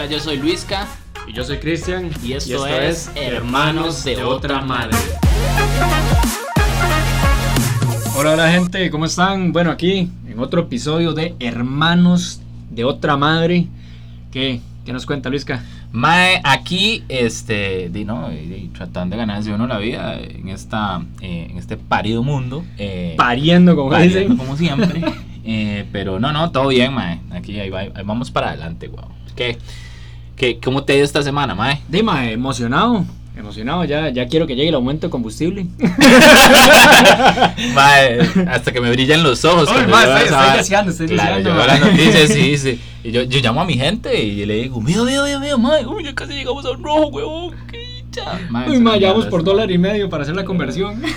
Hola, yo soy Luisca. Y yo soy Cristian. Y esto, es Hermanos de Otra Madre. Hola, hola gente, ¿cómo están? Bueno, aquí en otro episodio de Hermanos de Otra Madre. ¿Qué, qué nos cuenta Luisca? Mae, aquí, este, di, no, di, tratando de ganarse uno la vida en, esta, eh, en este parido mundo. eh, Pariendo, como pariendo como siempre. Eh, pero no, no, todo bien, mae. Aquí ahí, va- ahí vamos para adelante, weón. ¿Qué, qué, ¿Cómo te ha ido esta semana, mae? Dima, emocionado. Emocionado, ya, ya quiero que llegue el aumento de combustible. Mae, hasta que me brillan los ojos. Cuando mae, estoy- estoy deseando, estoy claro, deseando, yo las noticias y sí. Y yo, yo llamo a mi gente y le digo, mío, mío, mío, mío, mae. Uy, ya casi llegamos a un rojo, dicha. Mae, Uy, ma, ya vamos por dólar y medio para hacer la conversión.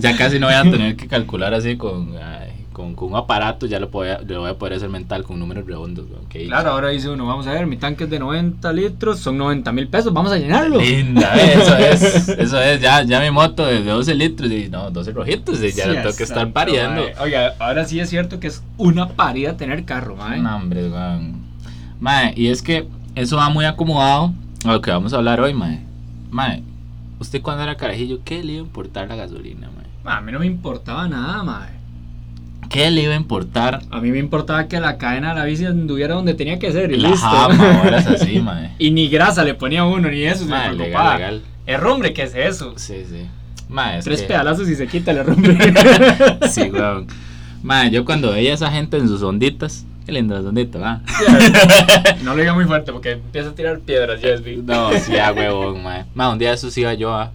Ya casi no voy a tener que calcular así con, ay, con, con un aparato, ya lo, voy a, lo voy a poder hacer mental con números redondos. dicha. Claro, ahora dice uno, vamos a ver, mi tanque es de 90 litros, son 90 mil pesos, vamos a llenarlo. Linda, eh, eso es, eso es, ya, ya mi moto de 12 litros y no, 12 rojitos y ya Sí, lo tengo que estar pariendo. mae. Oiga, ahora sí es cierto que es una parida tener carro, mae. No, hombre, weón. Mae, y es que eso va muy acomodado a lo que vamos a hablar hoy, mae. Mae, usted cuando era carajillo, ¿qué le iba a importar la gasolina, mae? Ma, A mí no me importaba nada, mae. ¿Qué le iba a importar A mí me importaba que la cadena de la bici anduviera donde tenía que ser y la listo. jama? Ahora es así, mae. y ni grasa le ponía uno, ni eso se Mae, me legal, legal. Herrumbre, ¿qué es eso? Sí, sí. Mae, es Tres que- pedalazos y se quita el herrumbre. Sí, weón. Mae, yo cuando veía a esa gente en sus onditas, qué linda las onditas, va. no lo diga muy fuerte porque empieza a tirar piedras, Jesby. No, sí, a huevón, mae. Mae, un día de esos iba yo a.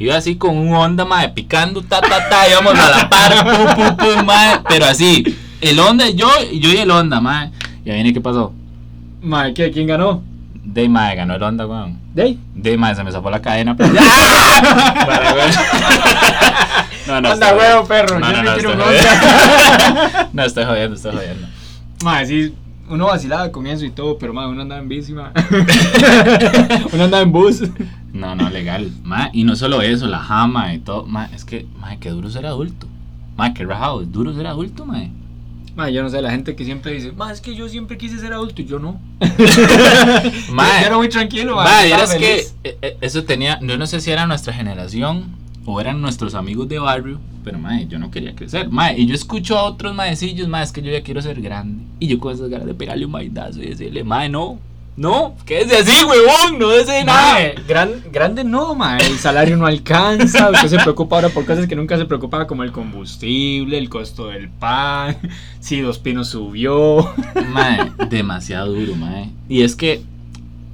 Iba así con un Honda, mae, picando, ta, ta, ta, íbamos a la par, pum, pum, pum, mae. Pero así, el Honda, yo, yo y el Honda, mae. Y ahí viene, ¿qué pasó? Mae, ¿qué? ¿Quién ganó? De mae, ganó el Honda, weón. ¿Dey? De mae, se me zafó la cadena. pero- Para, weón. No, no, Anda, huevo, perro. No, yo no, no, quiero estoy. No, estoy jodiendo, estoy jodiendo. Mae, sí, uno vacilaba con eso y todo, pero mae, uno andaba en bici, mae. uno andaba en bus. No, no, legal. Ma, y no solo eso, la jama y todo. Ma, es que, ma, qué duro ser adulto. Ma, qué rajado, es duro ser adulto, ma. Mae, yo no sé, la gente que siempre dice, mae, es que yo siempre quise ser adulto y yo no. Ma, yo era muy tranquilo, ma, estaba vieras que eh, eh, eso tenía, yo no sé si era nuestra generación o eran nuestros amigos de barrio, pero ma, yo no quería crecer. Ma, y yo escucho a otros maecillos, ma, es que yo ya quiero ser grande. Y yo con esas ganas de pegarle un maidazo y decirle, ma, no, no, quédese así, huevón, no desee nada. Mae, gran, grande no, mae. El salario no alcanza. Usted se preocupa ahora por cosas que nunca se preocupaba, como el combustible, el costo del pan, si Dos Pinos subió. Mae, demasiado duro, mae. Y es que,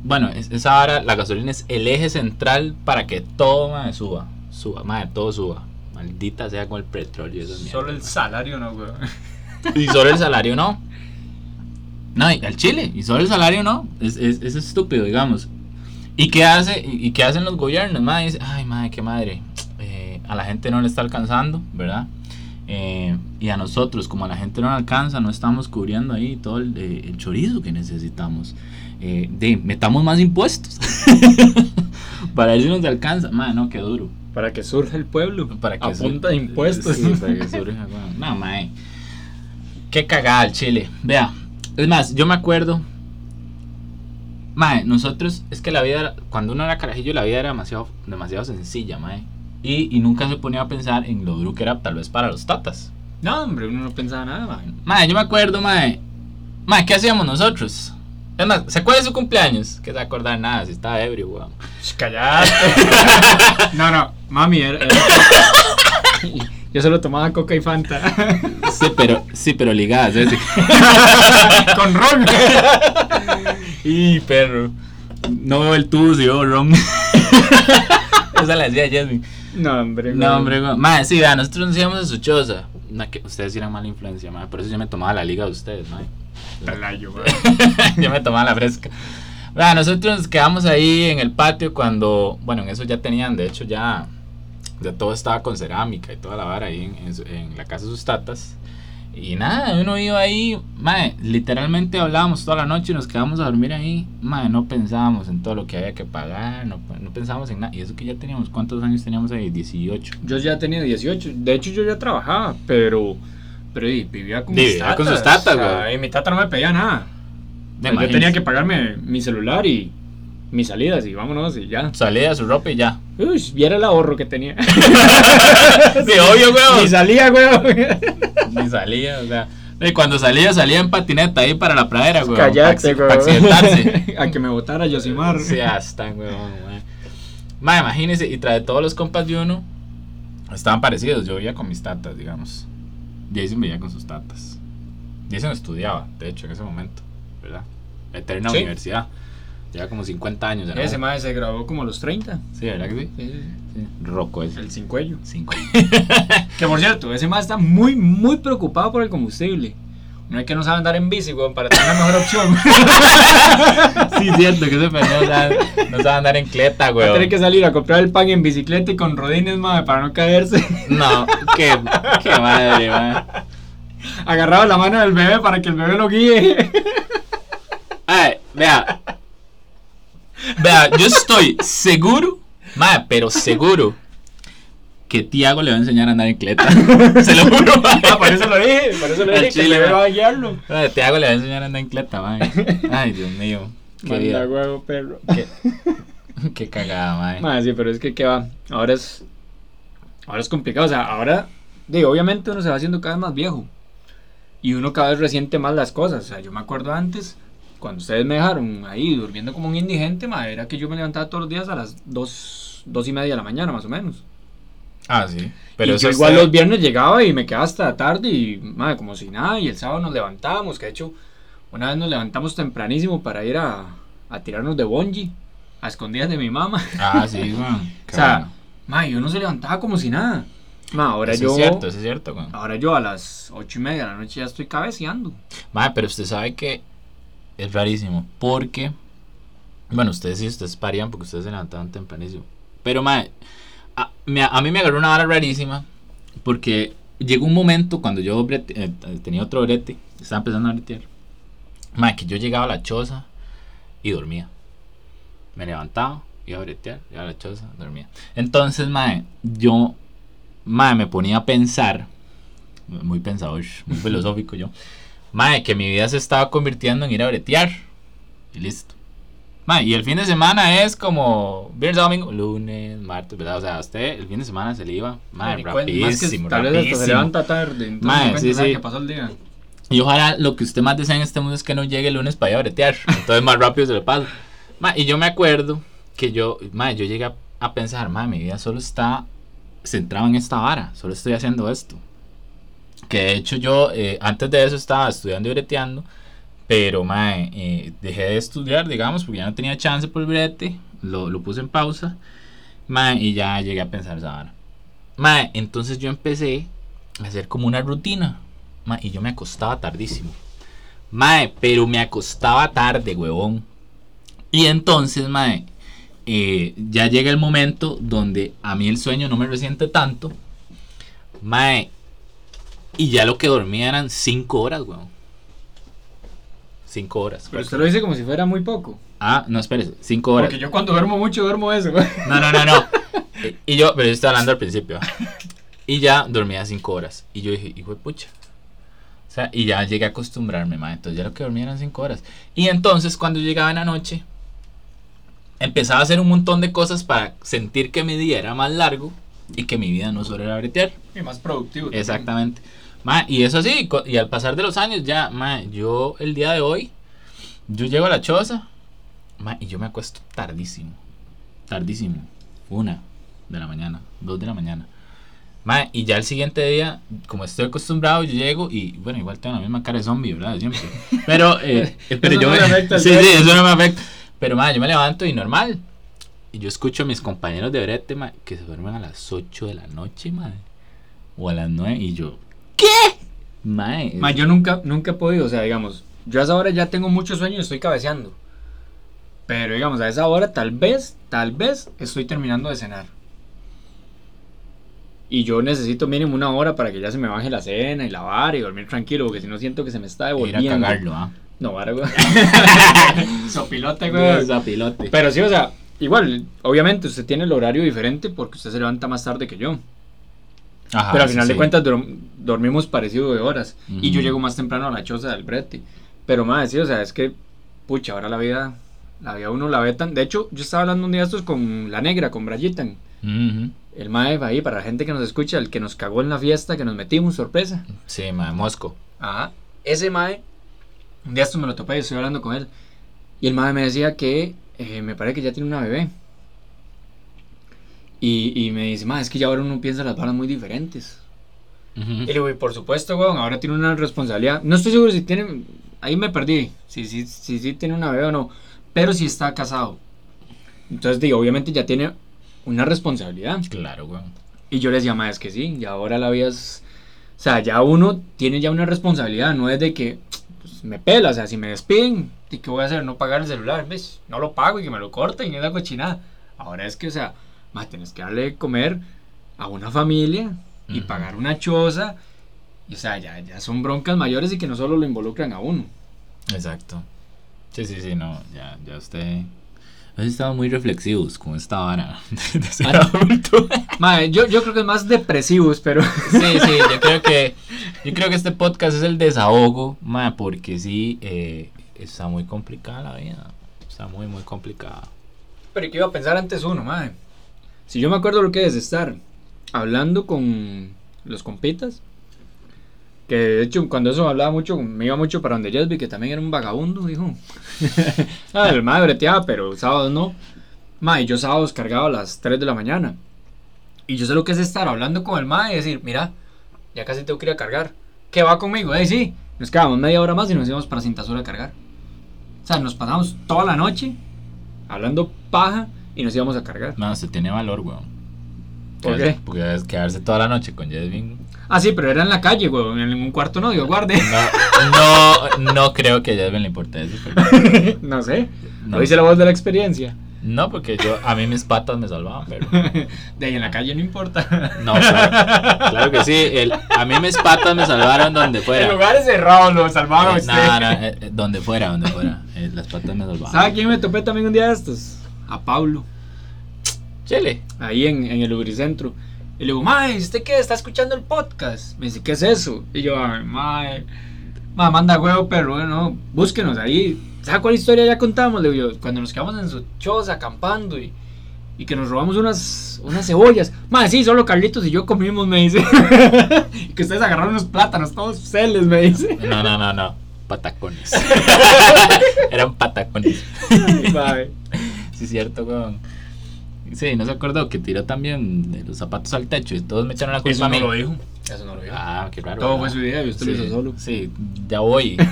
bueno, es- esa hora la gasolina es el eje central para que todo, mae, suba. Suba, mae, todo suba. Maldita sea con el petróleo Solo el salario no, weón. Y solo el salario no. No, y al Chile, y solo el salario no. Es, es, es estúpido, digamos. ¿Y qué, hace, y, qué hacen los gobiernos? Dice, ay, madre, qué madre. eh, a la gente no le está alcanzando, ¿verdad? Eh, y a nosotros, como a la gente no alcanza, no estamos cubriendo ahí todo el, eh, el chorizo que necesitamos. Eh, de, metamos más impuestos. Para ver si nos alcanza. Madre, no, qué duro. Para que surja el pueblo. Para que a su- punta de impuestos. Sí, para que surja. No, mae. Qué cagada el chile. Vea. Es más, yo me acuerdo. Mae, nosotros. Es que la vida. Cuando uno era carajillo, la vida era demasiado, demasiado sencilla, mae. Y, y nunca se ponía a pensar en lo duro que era, tal vez para los tatas. No, hombre, uno no pensaba nada, mae. Mae, yo me acuerdo, mae. Mae, ¿qué hacíamos nosotros? Es más, ¿se acuerda de su cumpleaños? Que se acordar nada, si estaba ebrio, weón. Callate. no, no, mami, era, era- Yo solo tomaba coca y fanta. Sí, pero, sí, pero ligadas, ¿eh? Sí. Con ron. Y perro. No veo el tubo, si veo ron. Esa la decía Jasmine. No, hombre. No, hombre. Madre, sí, vea, nosotros nos íbamos a su choza. Que ustedes eran mala influencia, madre. Por eso yo me tomaba la liga de ustedes, madre. Talayo, güey. yo me tomaba la fresca. Vea, nosotros nos quedamos ahí en el patio cuando, bueno, en eso ya tenían, de hecho ya, ya todo estaba con cerámica y toda la vara ahí en, en en la casa de sus tatas. Y nada, uno iba ahí, mae, literalmente hablábamos toda la noche y nos quedamos a dormir ahí. Mae, no pensábamos en todo lo que había que pagar, no, no pensábamos en nada. Y eso que ya teníamos, ¿cuántos años teníamos ahí? 18. Yo ya tenía 18. De hecho, yo ya trabajaba, pero. Pero y, vivía con Vivía mis tatas. con sus tatas, o sea, güey. Y mi tata no me pedía nada. yo tenía que pagarme mi celular y mis salidas y vámonos y ya. Salía su ropa y ya. Uy, viera el ahorro que tenía. Sí, obvio, Ni weón. salía, weón. Ni salía, o sea. Y cuando salía, salía en patineta ahí para la pradera, weón. Cállate, Para weón. accidentarse. A que me votara Yosimar. Sí, hasta, weón. Ma, imagínese, y tras de todos los compas de uno, estaban parecidos. Yo veía con mis tatas, digamos. Jason veía con sus tatas. Jason estudiaba, de hecho, en ese momento, ¿verdad? Eterna Sí. universidad. Lleva como 50 años. ¿no? Ese madre se graduó como a los 30. Sí, ¿verdad que sí? Sí, sí, sí. Roco ese. El sin cuello. Cinco. Que por cierto, ese más está muy, muy preocupado por el combustible. No es que no sabe andar en bici, weón, para tener la mejor opción. sí, cierto, que ese pendejo no sabe, no sabe andar en cleta, Va a weón. tener que salir a comprar el pan en bicicleta y con rodines, madre, para no caerse. No, qué, qué madre, madre. Agarrado la mano del bebé para que el bebé lo guíe. Ay, vea. Vea, yo estoy seguro, madre, pero seguro que Tiago le va a enseñar a andar en cleta. Se lo juro. Ah, por eso lo dije, por eso lo dije, chile, ma. va a guiarlo. Madre, Tiago le va a enseñar a andar en cleta, madre. Ay, Dios mío. Qué, Manda huevo, perro. qué, qué cagada, madre. Madre, sí, pero es que, ¿qué va? Ahora es, ahora es complicado, o sea, ahora, digo, obviamente uno se va haciendo cada vez más viejo. Y uno cada vez resiente más las cosas. O sea, yo me acuerdo antes, cuando ustedes me dejaron ahí durmiendo como un indigente, madre, era que yo me levantaba todos los días a las dos, dos y media de la mañana, más o menos. Ah, sí. Pero y eso yo igual usted- los viernes llegaba y me quedaba hasta tarde y, madre, como si nada. Y el sábado nos levantábamos, que de hecho, una vez nos levantamos tempranísimo para ir a, a tirarnos de bungee, a escondidas de mi mamá. Ah, sí, weón. O sea, bueno. ma, yo no se levantaba como si nada. Ma, ahora Eso yo. es cierto, eso es cierto, weón. Ahora yo a las ocho y media de la noche ya estoy cabeceando. Madre, pero usted sabe que es rarísimo. Porque, bueno, ustedes sí, ustedes parían porque ustedes se levantaban tempranísimo. Pero, madre, a, me- a mí me agarró una vara rarísima. Porque llegó un momento cuando yo brete- eh, tenía otro brete, estaba empezando a bretear. Madre, que yo llegaba a la choza y dormía. Me levantaba, iba a bretear, iba a la choza, dormía. Entonces, madre, yo, madre, me ponía a pensar, muy pensador, muy filosófico yo. Mae, que mi vida se estaba convirtiendo en ir a bretear. Y listo. Mae, y el fin de semana es como viernes, domingo, lunes, martes, ¿verdad? O sea, usted el fin de semana se le iba, mae, más que rapidísimo, tal vez hasta se levanta tarde. Entonces Ma, no cuenta sí, sí. que pasó el día. Y ojalá lo que usted más desea en este mundo es que no llegue el lunes para ir a bretear. Entonces más rápido se le pasa. Mae, y yo me acuerdo que yo, mae, yo llegué a, a pensar, mae, mi vida solo está centrada en esta vara, solo estoy haciendo esto. Que de hecho yo eh, antes de eso estaba estudiando y breteando, pero mae, eh, dejé de estudiar, digamos, porque ya no tenía chance por el brete, lo, lo puse en pausa, mae, y ya llegué a pensar esa vara. Mae, entonces yo empecé a hacer como una rutina, mae, y yo me acostaba tardísimo. Mae, pero me acostaba tarde, huevón. Y entonces, mae, eh, ya llega el momento donde a mí el sueño no me resiente tanto. Mae, y ya lo que dormía eran 5 horas, weón. 5 horas. Pero usted lo dice como si fuera muy poco. Ah, no, espérese, 5 horas. Porque yo cuando duermo mucho duermo eso. güey. No, no, no, no. Eh, Y yo, pero yo estaba hablando al principio. Y ya dormía 5 horas. Y yo dije, hijo de pucha. O sea, y ya llegué a acostumbrarme, ma. Entonces ya lo que dormía eran 5 horas. Y entonces cuando llegaba en la noche, empezaba a hacer un montón de cosas para sentir que mi día era más largo y que mi vida no solo era bretear. Y más productivo. también. Ma, y eso sí, y al pasar de los años ya, ma, yo el día de hoy, yo llego a la choza, ma, y yo me acuesto tardísimo. Tardísimo. Una de la mañana, dos de la mañana. Ma, y ya el siguiente día, como estoy acostumbrado, yo llego y, bueno, igual tengo la misma cara de zombie, ¿verdad? Siempre. Pero, eh, pero Eso yo no me... afecta sí, sí, eso no me afecta. Pero, ma, yo me levanto y normal. Y yo escucho a mis compañeros de brete, ma, que se duermen a las 8 de la noche, ma. O a las 9 y yo, ¿qué? Mae, Ma, yo nunca, nunca he podido, o sea, digamos, yo a esa hora ya tengo mucho sueño y estoy cabeceando. Pero digamos, a esa hora tal vez, tal vez estoy terminando de cenar. Y yo necesito mínimo una hora para que ya se me baje la cena y lavar y dormir tranquilo, porque si no siento que se me está ir a devolviendo. cagarlo, ¿ah? No, vara, güey. Sopilote, güey. Zapilote. Pero sí, o sea, igual, obviamente usted tiene el horario diferente porque usted se levanta más tarde que yo. Ajá, Pero al sí, final de sí. cuentas dorm- dormimos parecido de horas. Y yo llego más temprano a la choza del brete. Pero más, sí, o sea, es que pucha, ahora la vida, la vida uno la ve tan... De hecho, yo estaba hablando un día de estos con la negra, con Brayitan. Ujú. El mae ahí, para la gente que nos escucha, el que nos cagó en la fiesta, que nos metimos, sorpresa. Sí, mae, Mosco. Ajá. Ese mae, un día esto me lo topé y estoy hablando con él. Y el mae me decía que eh, me parece que ya tiene una bebé. Y, y me dice, mae, es que ya ahora uno piensa las balas muy diferentes. Ujú. Y le digo, "Y por supuesto, weón, ahora tiene una responsabilidad. No estoy seguro si tiene. Ahí me perdí. Si sí si, si, tiene una bebé o no. Pero si está casado. Entonces, digo, obviamente ya tiene una responsabilidad. Claro, weón. Y yo les decía, "Ma, es que sí, y ahora la vida es. O sea, ya uno tiene ya una responsabilidad. No es de que pues, me pela. O sea, si me despiden, ¿y qué voy a hacer? No pagar el celular. ¿Ves? No lo pago y que me lo corten y esa cochinada. Ahora es que, o sea, más tienes que darle de comer a una familia y pagar una choza. Y, o sea, ya, ya son broncas mayores y que no solo lo involucran a uno. Exacto. Sí, sí, sí, no, ya, ya usted... Hoy estamos muy reflexivos con esta vara de ser adulto. Madre, yo, yo creo que es más depresivos, pero. Sí, sí, yo creo que yo creo que este podcast es el desahogo, ma, porque sí eh, está muy complicada la vida, está muy muy complicada. Pero ¿qué iba a pensar antes uno, madre? Si yo me acuerdo lo que es estar hablando con los compitas, que de hecho cuando eso hablaba mucho, me iba mucho para donde Jesby, que también era un vagabundo, dijo. ah, el madre breteaba, pero sábados no. Madre, yo sábados cargaba a las 3 de la mañana. Y yo sé lo que es estar hablando con el madre y decir, mira, ya casi tengo que ir a cargar. ¿Qué va conmigo? Eh, sí. Nos quedamos media hora más y nos íbamos para Cintasura a cargar. O sea, nos pasamos toda la noche hablando paja y nos íbamos a cargar. No, usted tiene valor, weón. ¿Por qué? Porque quedarse toda la noche con Jesvin. Ah, sí, pero era en la calle, güey, en un cuarto no, Dios guarde. No, no, no creo que a Jesvin le importe eso. pero- no sé. No. Lo hice la voz de la experiencia. No, porque yo, a mí mis patas me salvaban, pero... De ahí en la calle no importa. No, claro, claro que sí. el- a mí mis patas me salvaron donde fuera. En lugares cerrados lo salvaba Eh, usted. no, no, eh, eh, donde fuera, donde fuera. Eh, las patas me salvaban. ¿Sabe quién me topé también un día de estos? A Pablo, Chile. ahí en, en el Lubricentro. Y le digo, mae, ¿usted qué? ¿Está escuchando el podcast? Me dice, ¿qué es eso? Y yo, mae, mae, manda huevo, pero bueno, búsquenos ahí. ¿Sabe cuál historia ya contamos? Le digo, cuando nos quedamos en su choza acampando y, y que nos robamos unas, unas cebollas. Mae, sí, solo Carlitos y yo comimos, me dice. y que ustedes agarraron unos plátanos, todos celes, me dice. No, no, no, no. Patacones. Eran patacones. Mae. Sí, cierto, weón. Sí, no se acordó que tiró también de los zapatos al techo y todos me echaron la culpa Eso a no mí. lo dijo. Eso no lo dijo. Ah, qué raro. Todo ¿verdad? fue su idea y usted sí, lo hizo solo. Sí, ya voy.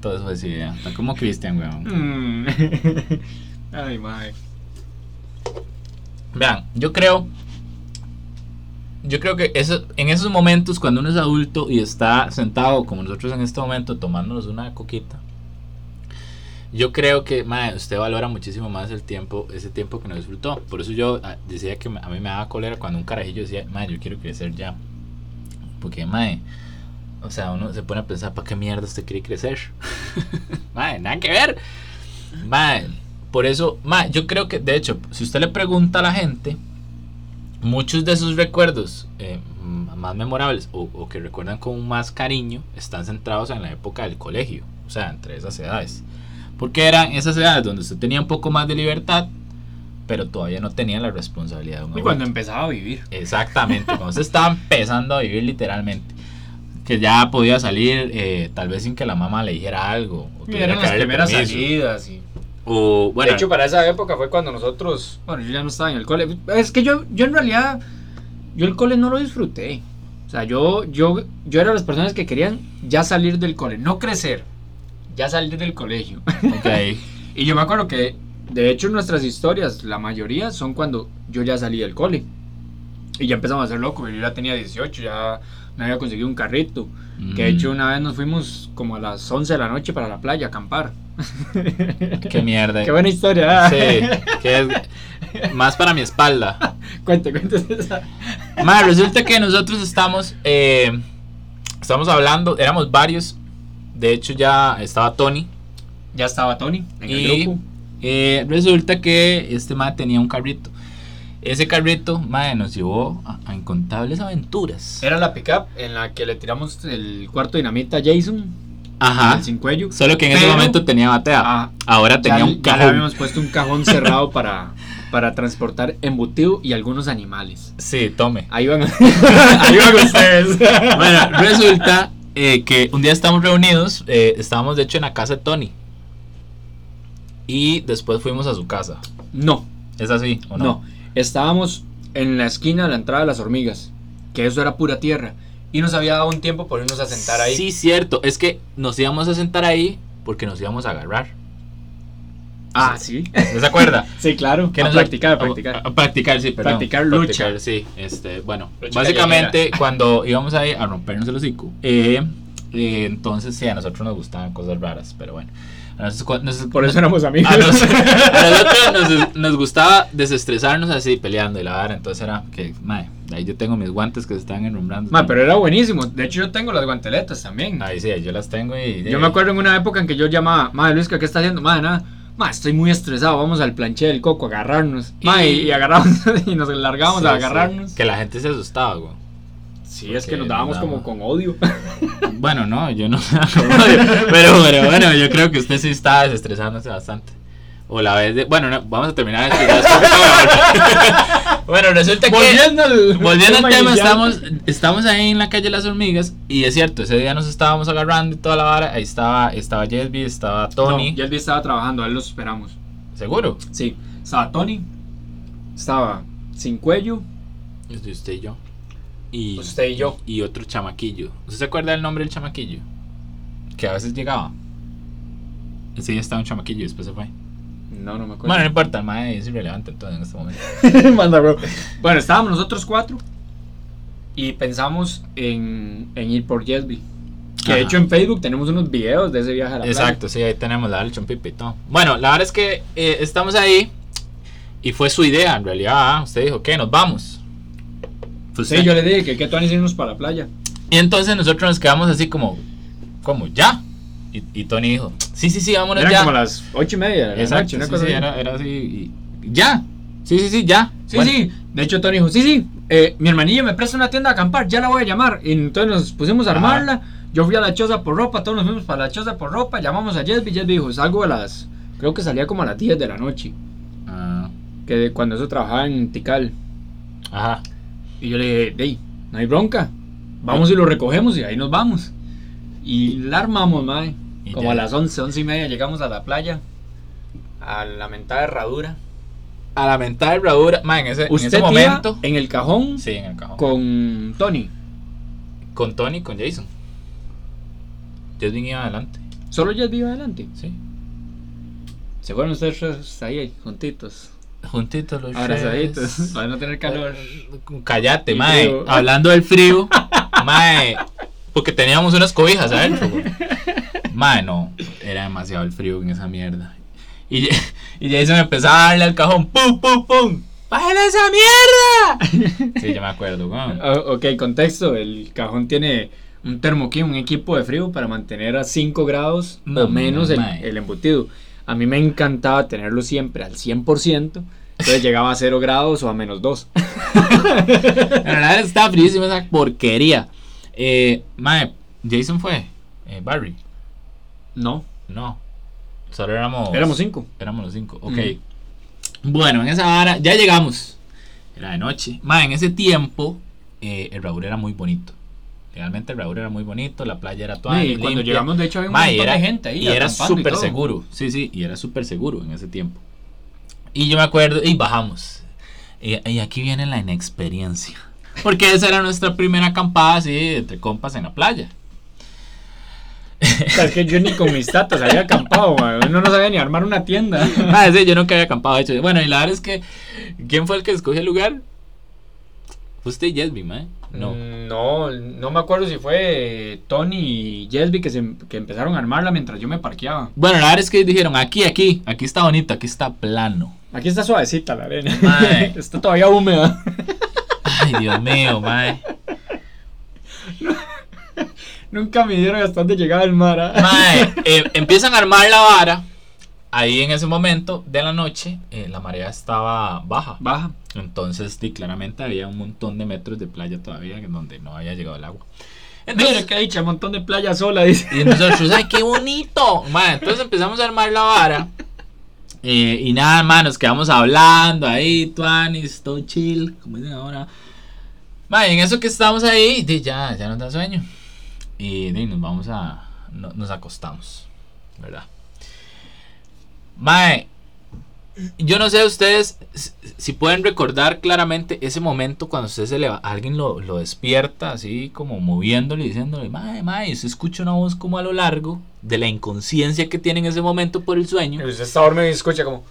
Todo fue su idea. Está como Cristian, weón. Mm. Ay, mae. Vean, yo creo. Yo creo que eso, en esos momentos, cuando uno es adulto y está sentado, como nosotros en este momento, tomándonos una coquita, yo creo que usted valora muchísimo más el tiempo, ese tiempo que no disfrutó. Por eso yo ah, decía que a mí me daba cólera cuando un carajillo decía, mae, yo quiero crecer ya. Porque, mae, o sea, uno se pone a pensar, ¿para qué mierda usted quiere crecer? mae, nada que ver. Mae, por eso, mae, yo creo que, de hecho, si usted le pregunta a la gente, muchos de sus recuerdos eh, más memorables o, o que recuerdan con más cariño están centrados en la época del colegio, o sea, entre esas edades. Porque eran esas edades donde usted tenía un poco más de libertad, pero todavía no tenía la responsabilidad de un Y cuando empezaba a vivir. Exactamente, cuando se estaba empezando a vivir literalmente. Que ya podía salir eh, tal vez sin que la mamá le dijera algo. O eran que las primeras permiso. salidas. Y... O, bueno, de hecho, para esa época fue cuando nosotros. Bueno, yo ya no estaba en el cole. Es que yo, yo en realidad. Yo el cole no lo disfruté. O sea, yo, yo, yo era de las personas que querían ya salir del cole. No crecer. Ya salir del colegio. ok. y yo me acuerdo que. De hecho, nuestras historias, la mayoría son cuando yo ya salí del cole. Y ya empezamos a ser locos. Yo ya tenía 18, ya me había conseguido un carrito. Que de hecho Mm, una vez nos fuimos como a las 11 de la noche para la playa a acampar. Qué mierda. Qué buena historia. ¿eh? Sí, que es más para mi espalda. Cuente, cuente esa. Mae, resulta que nosotros estamos, eh, estamos hablando, éramos varios. De hecho, ya estaba Tony. Ya estaba Tony en el Y grupo. eh, resulta que este mae tenía un carrito. Ese carrito, mae, nos llevó a, a incontables aventuras. Era la pickup en la que le tiramos el cuarto dinamita a Jason. Ajá. el sin cuello. Solo que en ese Pero- momento tenía batea. Ah, Ahora tenía ya, un ya le cajón. habíamos puesto un cajón cerrado para, para transportar embutido y algunos animales. Sí, tome. Ahí van, ahí van ustedes. Bueno, resulta eh, que un día estamos reunidos, eh, estábamos de hecho en la casa de Tony. Y después fuimos a su casa. No, ¿Es así o no? no. Estábamos en la esquina de la entrada de las hormigas, que eso era pura tierra. Y nos había dado un tiempo por irnos a sentar ahí. Sí, cierto. Es que nos íbamos a sentar ahí porque nos íbamos a agarrar. Ah, sí. ¿No se acuerda? Sí, claro. Que a nos- practicar, a a- practicar. A, practicar, sí, perdón. Practicar lucha. sí, este, bueno, Lucha básicamente cuando íbamos ahí a rompernos el hocico, eh, eh, entonces sí, a nosotros nos gustaban cosas raras, pero bueno. A nosotros, nos- Por eso éramos amigos. a nos- a nosotros nos, nos gustaba desestresarnos así peleando y la vara, entonces era que, madre, ahí yo tengo mis guantes que se están enrumbrando. Ma, pero era buenísimo. De hecho, yo tengo las guanteletas también. Ahí sí, yo las tengo y... Yo me acuerdo en una época en que yo llamaba, madre Luis, ¿qué está haciendo? Madre, nada. Ma, estoy muy estresado, vamos al planche del coco a agarrarnos. Ma, y, y agarramos y nos largábamos Sí, a sí, agarrarnos. Que la gente se asustaba, güey. Sí, es que nos dábamos como con odio. Bueno, no, yo no pero, pero bueno, yo creo que usted sí está desestresándose bastante. O la vez de. Bueno, no, vamos a terminar esto. que- bueno, resulta que. Volviendo al, Volviendo al tema, estamos, estamos ahí en la calle Las Hormigas. Y es cierto, ese día nos estábamos agarrando y toda la vara. Ahí estaba, estaba Jesby, estaba Tony. No, Yelby estaba trabajando, a él los esperamos. ¿Seguro? Sí, estaba Tony, estaba Sin Cuello, usted y yo. Y, usted y yo. y otro chamaquillo. ¿Usted se acuerda del nombre del chamaquillo? Que a veces llegaba. Ese día estaba un chamaquillo y después se fue. No, no me acuerdo. Bueno, no importa, mae es irrelevante entonces en este momento. Manda, bro. Bueno, estábamos nosotros cuatro y pensamos en, en ir por Yesby. Que de hecho en Facebook tenemos unos videos de ese viaje a la playa. Exacto, sí, ahí tenemos la del chompipe y todo. Bueno, la verdad es que eh, estamos ahí y fue su idea en realidad. ¿ah? Usted dijo, ¿qué? Nos vamos. Fue Sí, usted. yo le dije que qué Tony irnos para la playa. Y entonces nosotros nos quedamos así como, como ya. Y, y Tony dijo, sí, sí, sí, vámonos Eran ya. como las ocho y media de la Exacto, noche, una sí, cosa sí, así. era, era así. y- ya. Sí, sí, sí, ya. Sí, Bueno, sí. De hecho, Tony dijo, sí, sí. eh, mi hermanillo me presta una tienda a acampar, ya la voy a llamar. Y entonces nos pusimos a Ajá. armarla. Yo fui a la choza por ropa, todos nos fuimos para la choza por ropa. Llamamos a Jesby. Jesby dijo, salgo a las. Creo que salía como a las 10 de la noche. ah, Que cuando eso trabajaba en Tical. ajá. Y yo le dije, hey, no hay bronca. Vamos y lo recogemos y ahí nos vamos. Y la armamos, mae. Y Como ya. a las 11, 11 y media llegamos a la playa. A la mentada herradura. A la mentada herradura, man, en ese, en ese iba momento. en el cajón Sí, en el cajón. Con, con Tony. Tony, con Jason. Jason iba adelante. Solo ya vivo adelante. Sí. Se fueron ustedes ahí, juntitos. Juntitos los Abrazaditos. Para no tener calor. Cállate, mae. Hablando del frío, mae. Porque teníamos unas cobijas adentro, güey. Mae, no. Era demasiado el frío en esa mierda. Y, y Jason empezaba a darle al cajón. ¡Pum, pum, pum! ¡Bájale esa mierda! Sí, yo me acuerdo. Ah, ok, contexto. El cajón tiene un termoquí, un equipo de frío para mantener a 5 grados No, o menos el, el embutido. A mí me encantaba tenerlo siempre al 100%. Entonces llegaba a 0 grados o a menos 2. La verdad está frísima esa porquería. Eh, mae, Jason fue. Eh, Barry. No, No. Solo éramos. éramos 5. Éramos los cinco. Ok. Mm. Bueno, en esa hora ya llegamos. Era de noche. Ma, en ese tiempo eh, el Raúl era muy bonito. Realmente el Raúl era muy bonito, la playa era toda y cuando limpia. llegamos, de hecho, había un Ma, era, de gente ahí. y era súper seguro. Sí, sí, y era súper seguro en ese tiempo. Y yo me acuerdo, y bajamos. Y, y aquí viene la inexperiencia. Porque esa era nuestra primera acampada así, entre compas en la playa. Es que yo ni con mis tatas había acampado, mae. Uno no sabía ni armar una tienda. Ah, sí, yo nunca había acampado, de hecho. Bueno, y la verdad es que, ¿quién fue el que escogió el lugar? Usted y Jesby, mae. No. Mm, No, no me acuerdo si fue Tony y Jesby que, se, que empezaron a armarla mientras yo me parqueaba. Bueno, la verdad es que dijeron, aquí, aquí, aquí está bonito, aquí está plano. Aquí está suavecita la arena. Mae. está todavía húmeda. Ay, Dios mío, mae. Nunca me dieron hasta dónde llegaba el mar. ¿ah? Mae, eh, empiezan a armar la vara. Ahí en ese momento de la noche, eh, la marea estaba baja. Baja. Entonces, sí, claramente había un montón de metros de playa todavía en donde no había llegado el agua. Mira que dicha, un montón de playa sola, dice. Y nosotros, ¡ay, qué bonito! Mae, entonces empezamos a armar la vara. Eh, y nada, más nos quedamos hablando ahí, tuanis, todo chill, como dicen ahora. Mae, en eso que estamos ahí, ya, ya nos da sueño. Y nos vamos a. no- nos acostamos, ¿verdad? Mae, yo no sé ustedes si- pueden recordar claramente ese momento cuando usted se le va, alguien lo, lo despierta así como moviéndole y diciéndole, mae, mae, y usted escucha una voz como a lo largo de la inconsciencia que tiene en ese momento por el sueño. Usted está dormido y escucha como.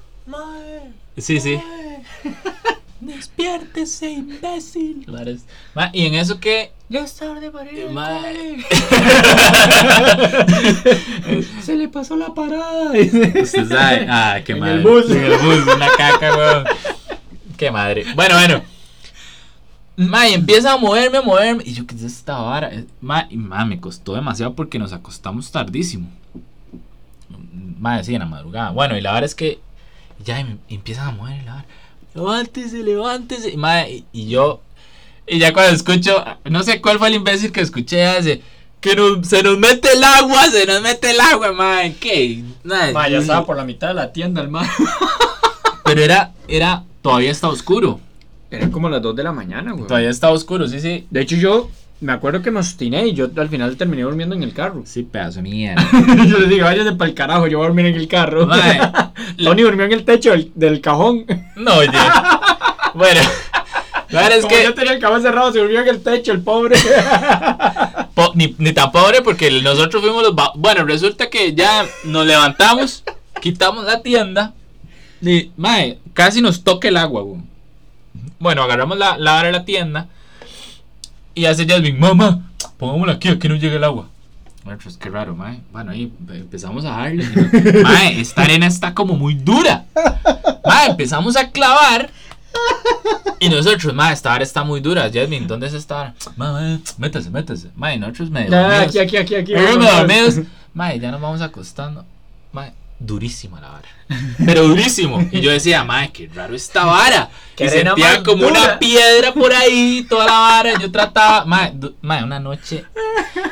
Sí, sí. Despiértese, imbécil. Ma, y en eso que. Ya es tarde para ir. Ma- cole". Se le pasó la parada. Usted sabe. Ah, qué En madre. el bus. En el bus, una caca, weón. Qué madre. Bueno, bueno. Ma, y empieza a moverme, a moverme. Y yo, ¿qué es esta vara? Eh, Ma, y ma, me costó demasiado porque nos acostamos tardísimo. Ma, sí, en la madrugada. Bueno, y la verdad es que ya y empiezan a mover la vara. Levántese, levántese. Y, ma, y, y yo, y ya cuando escucho, no sé cuál fue el imbécil que escuché, hace. Que nos- se nos mete el agua, se nos mete el agua, ma. ¿Qué? Nada, Ma, ya estaba por la mitad de la tienda el mar. pero era, era, todavía está oscuro. Eran como las 2 de la mañana, güey. Todavía está oscuro, sí, sí. De hecho, yo me acuerdo que me obstiné y yo al final terminé durmiendo en el carro. Sí, pedazo de mierda. yo les digo, váyanse para el carajo, yo voy a dormir en el carro. Mae, Tony durmió en el techo del, del cajón. no, oye. Bueno, la verdad es Como que yo tenía el cajón cerrado, se durmió en el techo, el pobre. po- ni, ni tan pobre porque nosotros fuimos los... Bueno, resulta que ya nos levantamos, quitamos la tienda y, mae, casi nos toca el agua, güey. Bueno, agarramos la, la de la tienda y hace Jasmine, mamá, pongámosla aquí, aquí no llega el agua. Nosotros, qué raro, mae. Bueno, ahí empezamos a darle. Mae, esta arena está como muy dura. Mae, empezamos a clavar. Y nosotros, mae, esta vara está muy dura. Jasmine, ¿dónde es esta vara? Mae, métase, métase. Mae, nosotros medio Ah, dormidos. aquí, aquí, aquí, aquí. Medio dormidos. Mae, ya nos vamos acostando. Mae, durísima la vara. Pero durísimo. Y yo decía, mae, qué raro esta vara. Arena sentía como dura. una piedra por ahí, toda la vara. Yo trataba, mae, una noche,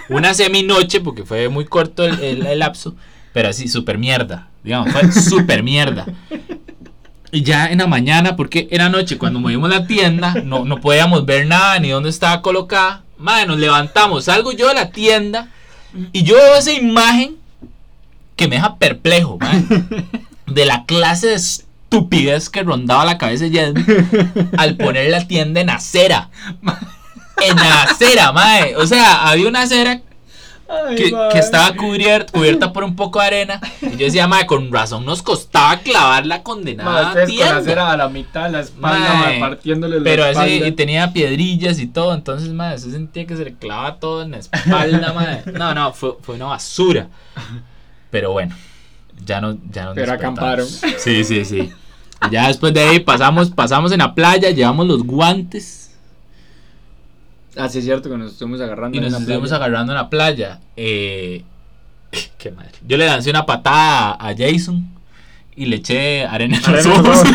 una seminoche, porque fue muy corto el, el- el lapso, pero así, super mierda. Digamos, fue super mierda. Y ya en la mañana, porque en la noche, cuando movimos la tienda, no, no podíamos ver nada ni dónde estaba colocada. Mae, nos levantamos, salgo yo de la tienda y yo veo esa imagen que me deja perplejo, mae, de la clase de estupidez que rondaba la cabeza de Jasmine al poner la tienda en acera. En acera, mae. O sea, había una acera que, estaba cubierta, cubierta por un poco de arena. Y yo decía, mae, con razón nos costaba clavar la condenada con la tienda. cera a la mitad de la espalda, mae, partiéndole la Pero así espalda. y tenía piedrillas y todo, entonces, madre, se sentía que se le clavaba todo en la espalda, madre. No, no, fue, fue una basura. Pero bueno, ya no, ya no Pero acamparon. Sí, sí, sí. Y ya después de ahí pasamos, pasamos en la playa, llevamos los guantes Ah, sí, es cierto que nos estuvimos agarrando y en nos la estuvimos playa. agarrando en la playa. Eh, qué madre. Yo le lancé una patada a Jason y le eché arena en los en ojos.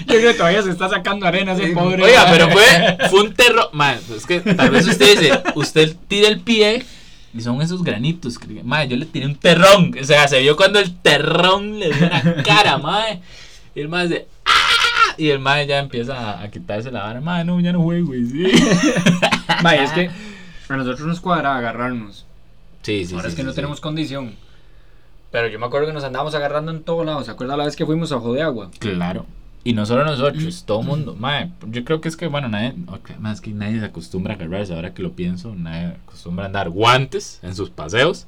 Yo creo que todavía se está sacando arena ese pobre. Oiga, pero fue, fue un terror. Man, es que tal vez usted dice, usted tira el pie y son esos granitos. que- Madre, yo le tiré un terrón. O sea, se vio cuando el terrón le dio una cara, madre. Y el madre dice, ¡ah! Y el madre ya empieza a, a quitarse la vara. Madre, no, ya no juego, güey. Sí, Mae, es que a nosotros nos cuadra agarrarnos. sí, sí. Ahora sí, es que sí, no sí. tenemos condición. Pero yo me acuerdo que nos andábamos agarrando en todos lados. ¿Se acuerda la vez que fuimos a Ojo de Agua? Claro. Y no solo nosotros, todo el mundo. Madre, yo creo que es que, bueno, nadie, ok, más que nadie se acostumbra a agarrarse. Ahora que lo pienso, nadie acostumbra a andar guantes en sus paseos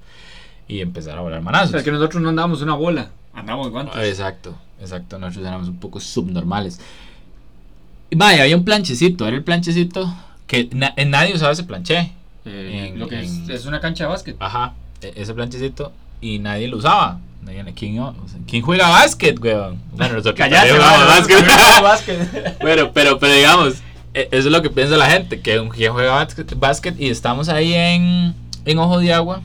y empezar a volar O manazos. sea, es que nosotros no andábamos una bola. Andábamos guantes. Exacto, exacto. Nosotros éramos un poco subnormales. Y vaya, había un planchecito. Era el planchecito que na- en nadie usaba ese planché. Eh, en- lo que es, en- es una cancha de básquet. Ajá, e- ese planchecito. Y nadie lo usaba. Nadie- ¿Quién, o sea, ¿quién juega básquet, weón? Bueno, nosotros también jugamos básquet. Bueno, pero, pero digamos, e- eso es lo que piensa la gente, que un juega básquet, y estamos ahí en, en Ojo de Agua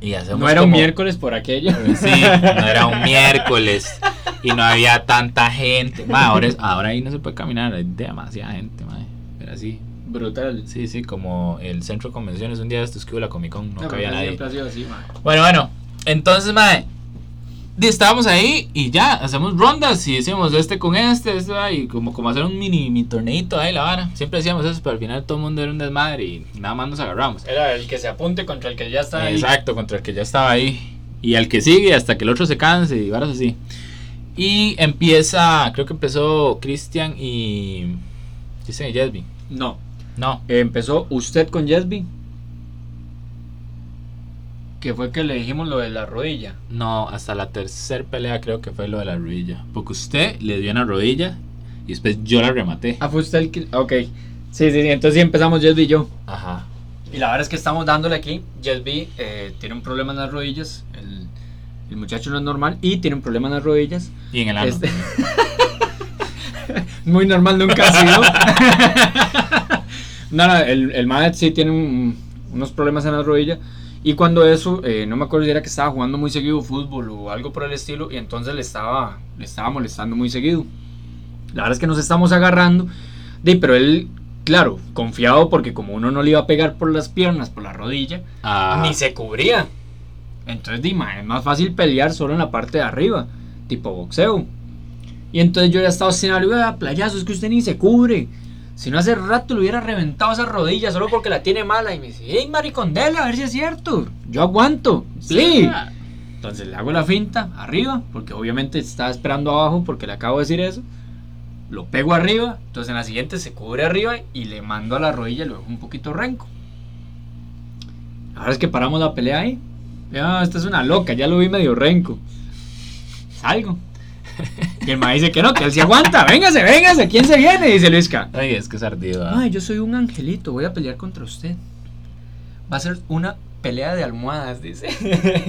y hacemos No era un como- miércoles por aquello. Sí, no era un miércoles y no había tanta gente. Ma, ahora, es- ahora ahí no se puede caminar, hay demasiada gente, ma, pero así, Brutal. Sí, sí, como el centro de convenciones. Un día de estos que hubo la Comic Con, no, No, cabía nadie. sido así. Bueno, bueno. Entonces, mae. Estábamos ahí y ya, hacemos rondas y decíamos este con este, este, va, y como, como hacer un mini, mini torneito ahí, la vara. Siempre decíamos eso, pero al final todo el mundo era un desmadre y nada más nos agarramos. Era el que se apunte contra el que ya está ahí. Exacto, contra el que ya estaba ahí. Y al que sigue hasta que el otro se canse y varas así. Y empieza, creo que empezó Christian y. Christian y Jesby. No. No, Empezó usted con Jesby. Que fue que le dijimos lo de la rodilla. no, hasta la tercera pelea creo que fue lo de la rodilla. Porque usted le dio una rodilla y después yo la rematé. Ah, fue usted el que. Ok. Sí, sí, sí. Entonces sí empezamos Jesby y yo. Ajá. Y la verdad es que estamos dándole aquí. Jesby eh, tiene un problema en las rodillas. El, el muchacho no es normal y tiene un problema en las rodillas. Y en el ano. Este- Muy normal nunca ha sido. no, no, el, el sí tiene un- unos problemas en la rodilla. Y cuando eso, eh, no me acuerdo si era que estaba jugando muy seguido fútbol o algo por el estilo. Y entonces le estaba, le estaba molestando muy seguido. La verdad es que nos estamos agarrando. De, pero él, claro, confiado porque como uno no le iba a pegar por las piernas, por la rodilla, ni se cubría. Entonces, Dima, es más fácil pelear solo en la parte de arriba, tipo boxeo. Y entonces yo ya estaba sin algo, "Ah, playazo, es que usted ni se cubre. Si no hace rato le hubiera reventado esa rodilla solo porque la tiene mala. Y me dice, hey, maricondela, a ver si es cierto. Yo aguanto. Sí. Entonces le hago la finta arriba, porque obviamente estaba esperando abajo porque le acabo de decir eso. Lo pego arriba, entonces en la siguiente se cubre arriba y le mando a la rodilla y lo dejo un poquito renco. Ahora es que paramos la pelea ahí. Ya, esta es una loca, ya lo vi medio renco. Salgo. Y el ma dice que no, que él se aguanta. Véngase, véngase, ¿quién se viene? Dice Luisca. Ay, es que es ardido. ¿ah? Ay, yo soy un angelito, voy a pelear contra usted. Va a ser una pelea de almohadas, dice.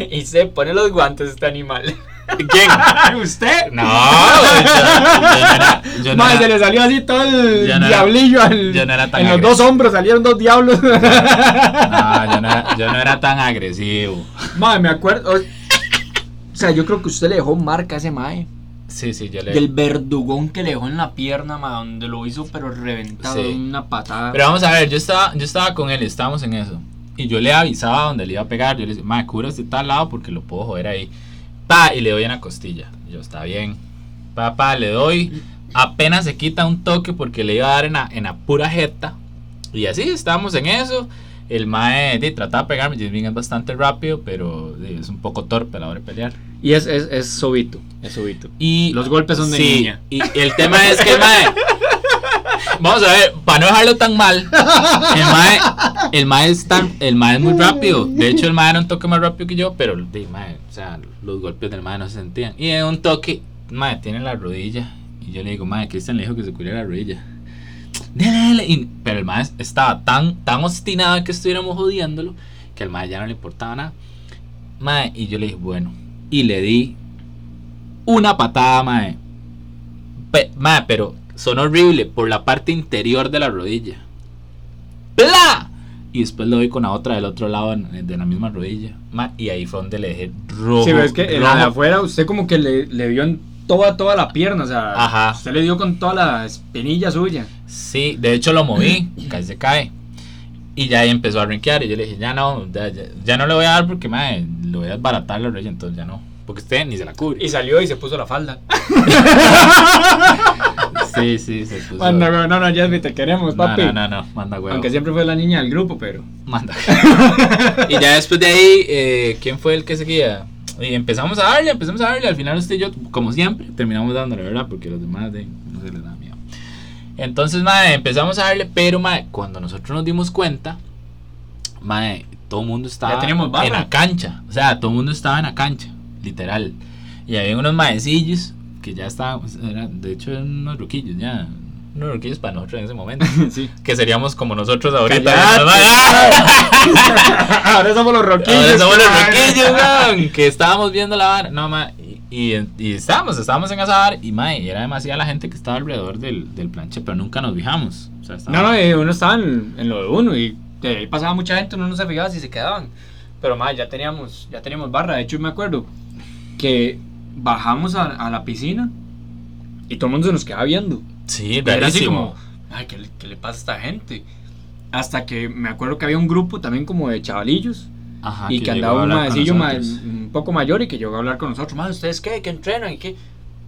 y se pone los guantes este animal. ¿Quién? ¿Usted? No, yo, yo no era. Yo no Madre, era- se le salió así todo el Yo no era- diablillo al- yo no era tan En los agresivo. dos hombros salieron dos diablos. No, yo no, era, yo no era tan agresivo. Madre, me acuerdo. O sea, yo creo que usted le dejó marca a ese mae. Sí, sí, yo le. Del verdugón que le dejó en la pierna, ma, donde lo hizo pero reventado Sí. una patada. Pero vamos a ver, yo estaba, yo estaba con él, estábamos en eso. Y yo le avisaba donde le iba a pegar. Yo le decía, madre, cúbrase de tal lado porque lo puedo joder ahí. Pa, y le doy en la costilla. Yo, está bien. Pa, pa, le doy. Apenas se quita un toque porque le iba a dar en la, en la pura jeta. Y así, estábamos en eso. El mae di, trataba de pegarme. Jasmine es bastante rápido, pero es un poco torpe a la hora de pelear. Y es, es, es sobito. Es sobito. Y Los golpes son de sí, niña. Y el tema es que el mae. Vamos a ver, para no dejarlo tan mal, el mae, el mae es tan, el mae es muy rápido. De hecho, el mae era un toque más rápido que yo, pero di, mae, o sea, los golpes del mae no se sentían. Y en un toque, mae, tiene la rodilla. Y yo le digo, mae, Cristian le dijo que se cubriera la rodilla. Dele, dele. Y- pero el mae estaba tan, tan obstinado que estuviéramos jodiéndolo que al mae ya no le importaba nada. Mae, y yo le dije, bueno. Y le di una patada, mae. Pe- mae, pero son horrible por la parte interior de la rodilla. ¡Pla! Y después lo doy con la otra del otro lado de la misma rodilla. Mae, y ahí fue donde le dejé rojo. Sí, pero es que en la de rojo. afuera usted como que le, le dio en toda, toda la pierna. O sea, Ajá. usted le dio con toda la espinilla suya. Sí, de hecho lo moví, casi se cae. Y ya ahí empezó a rinquear. Y yo le dije, ya no, ya, ya- ya no le voy a dar porque mae, le voy a desbaratar la rodilla, entonces ya no. Porque usted ni se la cubre. Y salió y se puso la falda. Sí, sí, se puso. Manda, güey, no, no, Jasmine, te queremos, papi. no, no, no, manda huevo. Aunque siempre fue la niña del grupo, pero. Manda. y ya después de ahí, eh, ¿quién fue el que seguía? Y empezamos a darle, empezamos a darle. Al final usted y yo, como siempre, terminamos dándole, ¿verdad? Porque los demás de, no se les da miedo. Entonces, madre, empezamos a darle, pero, madre, cuando nosotros nos dimos cuenta, madre, todo el mundo estaba en la cancha. O sea, todo el mundo estaba en la cancha, literal. Y había unos maecillos que ya estaban, de hecho, eran unos ruquillos, ya. Ruquillos para nosotros en ese momento. sí. que seríamos como nosotros ahorita. Ahora somos los roquillos. Ahora somos los roquillos, weón, que estábamos viendo la vara. No, ma, y, y, y estábamos, estábamos en esa vara y, ma, y era demasiada la gente que estaba alrededor del, del planche, pero nunca nos fijamos. O sea, No, no, eh, uno estaba en, en lo de uno y de ahí pasaba mucha gente, uno no se fijaba si se quedaban. Pero más, ya teníamos, ya teníamos barra. De hecho, me acuerdo que bajamos a, a la piscina y todo el mundo se nos quedaba viendo. Sí, Y era así como, ay, ¿qué, le- qué le pasa a esta gente? Hasta que me acuerdo que había un grupo también como de chavalillos. Ajá, y que, llegó andaba un maecillo ma- un poco mayor y que llegó a hablar con nosotros. Madre, ¿ustedes qué? ¿Qué entrenan? ¿Y qué?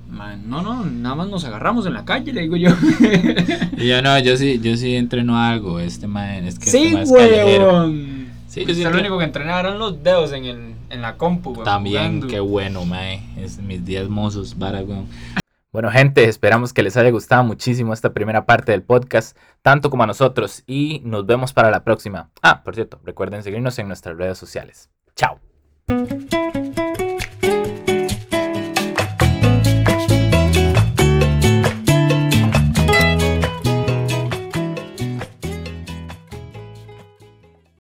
Ma, no, no, nada más nos agarramos en la calle, le digo yo. Y yo no, yo sí, yo sí entreno algo, este man, es que sí, este man es callejero. weón. Sí, yo sí lo único que entrenaba eran los dedos en, el, en la compu, weón, También, jugando. qué bueno, mae. Es mis días mozos, vara, weón. Bueno, gente, esperamos que les haya gustado muchísimo esta primera parte del podcast, tanto como a nosotros, y nos vemos para la próxima. Ah, por cierto, recuerden seguirnos en nuestras redes sociales. Chao.